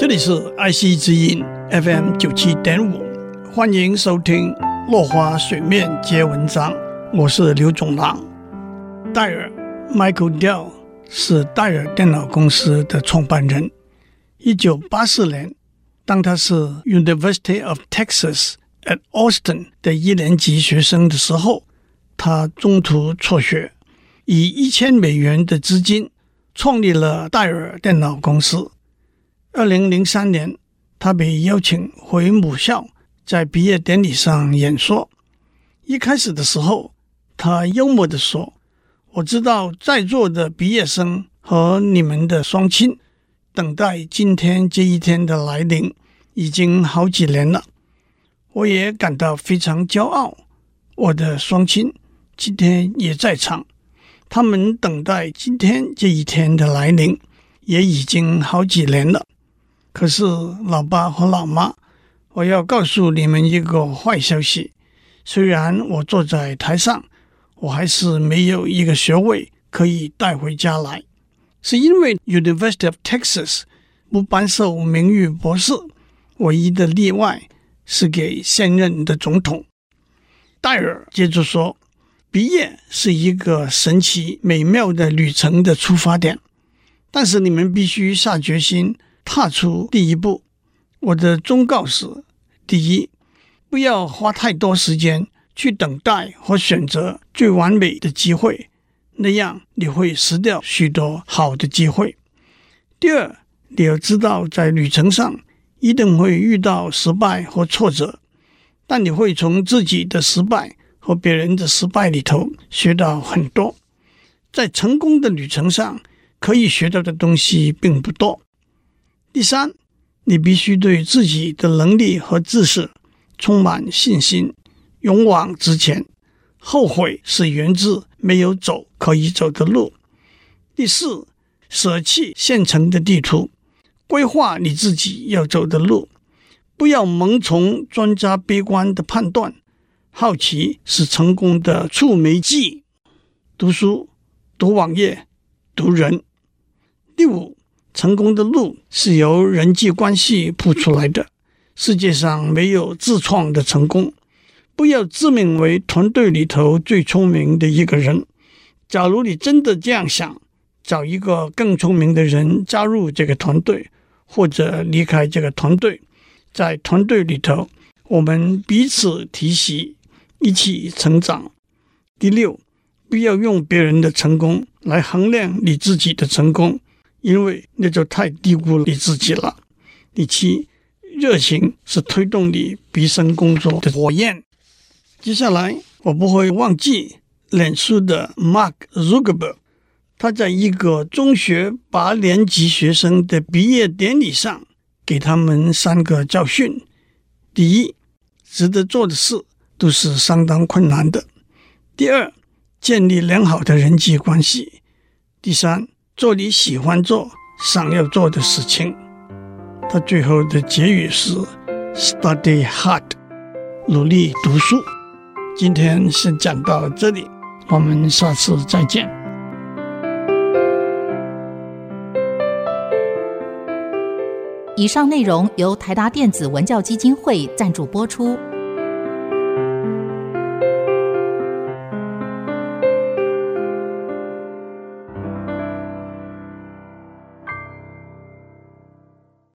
这里是爱惜之音 FM 九七点五，欢迎收听《落花水面皆文章》，我是刘总郎。戴尔 Michael Dell 是戴尔电脑公司的创办人。一九八四年，当他是 University of Texas at Austin 的一年级学生的时候，他中途辍学，以一千美元的资金创立了戴尔电脑公司。二零零三年，他被邀请回母校，在毕业典礼上演说。一开始的时候，他幽默地说：“我知道在座的毕业生和你们的双亲，等待今天这一天的来临已经好几年了。我也感到非常骄傲，我的双亲今天也在场，他们等待今天这一天的来临也已经好几年了。”可是，老爸和老妈，我要告诉你们一个坏消息。虽然我坐在台上，我还是没有一个学位可以带回家来，是因为 University of Texas 不颁授名誉博士。唯一的例外是给现任的总统。戴尔接着说：“毕业是一个神奇美妙的旅程的出发点，但是你们必须下决心。”踏出第一步，我的忠告是：第一，不要花太多时间去等待或选择最完美的机会，那样你会失掉许多好的机会。第二，你要知道，在旅程上一定会遇到失败和挫折，但你会从自己的失败和别人的失败里头学到很多。在成功的旅程上，可以学到的东西并不多。第三，你必须对自己的能力和知识充满信心，勇往直前。后悔是源自没有走可以走的路。第四，舍弃现成的地图，规划你自己要走的路，不要盲从专家悲观的判断。好奇是成功的触媒剂。读书，读网页，读人。第五。成功的路是由人际关系铺出来的。世界上没有自创的成功。不要自命为团队里头最聪明的一个人。假如你真的这样想，找一个更聪明的人加入这个团队，或者离开这个团队。在团队里头，我们彼此提携，一起成长。第六，不要用别人的成功来衡量你自己的成功。因为那就太低估了你自己了。第七，热情是推动你毕生工作的火焰。接下来，我不会忘记脸书的 Mark Zuckerberg，他在一个中学八年级学生的毕业典礼上，给他们三个教训：第一，值得做的事都是相当困难的；第二，建立良好的人际关系；第三。做你喜欢做、想要做的事情。他最后的结语是：Study hard，努力读书。今天先讲到这里，我们下次再见。以上内容由台达电子文教基金会赞助播出。